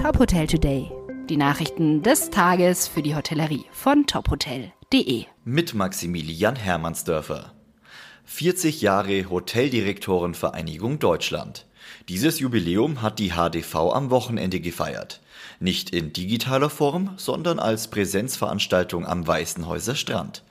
Top Hotel Today. Die Nachrichten des Tages für die Hotellerie von tophotel.de. Mit Maximilian Hermannsdörfer. 40 Jahre Hoteldirektorenvereinigung Deutschland. Dieses Jubiläum hat die HDV am Wochenende gefeiert. Nicht in digitaler Form, sondern als Präsenzveranstaltung am Weißenhäuser Strand.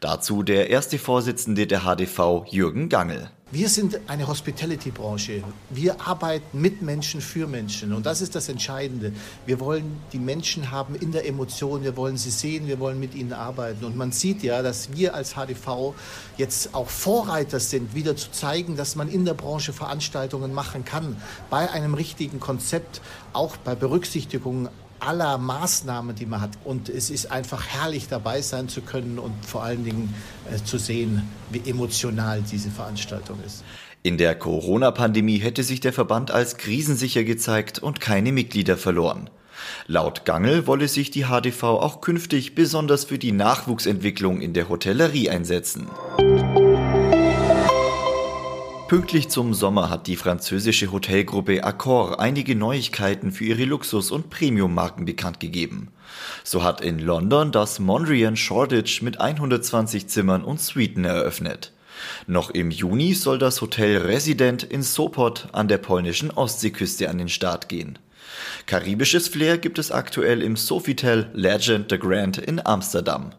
Dazu der erste Vorsitzende der HDV, Jürgen Gangel. Wir sind eine Hospitality-Branche. Wir arbeiten mit Menschen für Menschen. Und das ist das Entscheidende. Wir wollen die Menschen haben in der Emotion. Wir wollen sie sehen. Wir wollen mit ihnen arbeiten. Und man sieht ja, dass wir als HDV jetzt auch Vorreiter sind, wieder zu zeigen, dass man in der Branche Veranstaltungen machen kann. Bei einem richtigen Konzept, auch bei Berücksichtigung aller Maßnahmen, die man hat. Und es ist einfach herrlich, dabei sein zu können und vor allen Dingen äh, zu sehen, wie emotional diese Veranstaltung ist. In der Corona-Pandemie hätte sich der Verband als krisensicher gezeigt und keine Mitglieder verloren. Laut Gangel wolle sich die HDV auch künftig besonders für die Nachwuchsentwicklung in der Hotellerie einsetzen. Pünktlich zum Sommer hat die französische Hotelgruppe Accor einige Neuigkeiten für ihre Luxus- und Premium-Marken bekannt gegeben. So hat in London das Mondrian Shoreditch mit 120 Zimmern und Suiten eröffnet. Noch im Juni soll das Hotel Resident in Sopot an der polnischen Ostseeküste an den Start gehen. Karibisches Flair gibt es aktuell im Sofitel Legend the Grand in Amsterdam.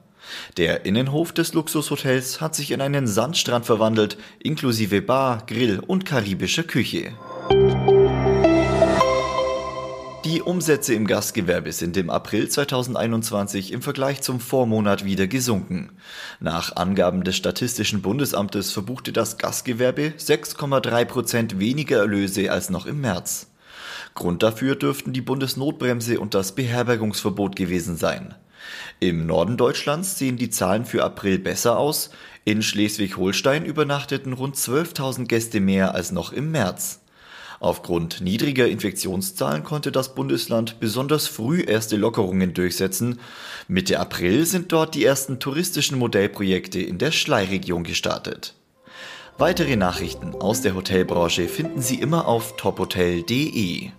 Der Innenhof des Luxushotels hat sich in einen Sandstrand verwandelt, inklusive Bar, Grill und karibischer Küche. Die Umsätze im Gastgewerbe sind im April 2021 im Vergleich zum Vormonat wieder gesunken. Nach Angaben des Statistischen Bundesamtes verbuchte das Gastgewerbe 6,3 Prozent weniger Erlöse als noch im März. Grund dafür dürften die Bundesnotbremse und das Beherbergungsverbot gewesen sein. Im Norden Deutschlands sehen die Zahlen für April besser aus. In Schleswig-Holstein übernachteten rund 12.000 Gäste mehr als noch im März. Aufgrund niedriger Infektionszahlen konnte das Bundesland besonders früh erste Lockerungen durchsetzen. Mitte April sind dort die ersten touristischen Modellprojekte in der Schlei-Region gestartet. Weitere Nachrichten aus der Hotelbranche finden Sie immer auf tophotel.de.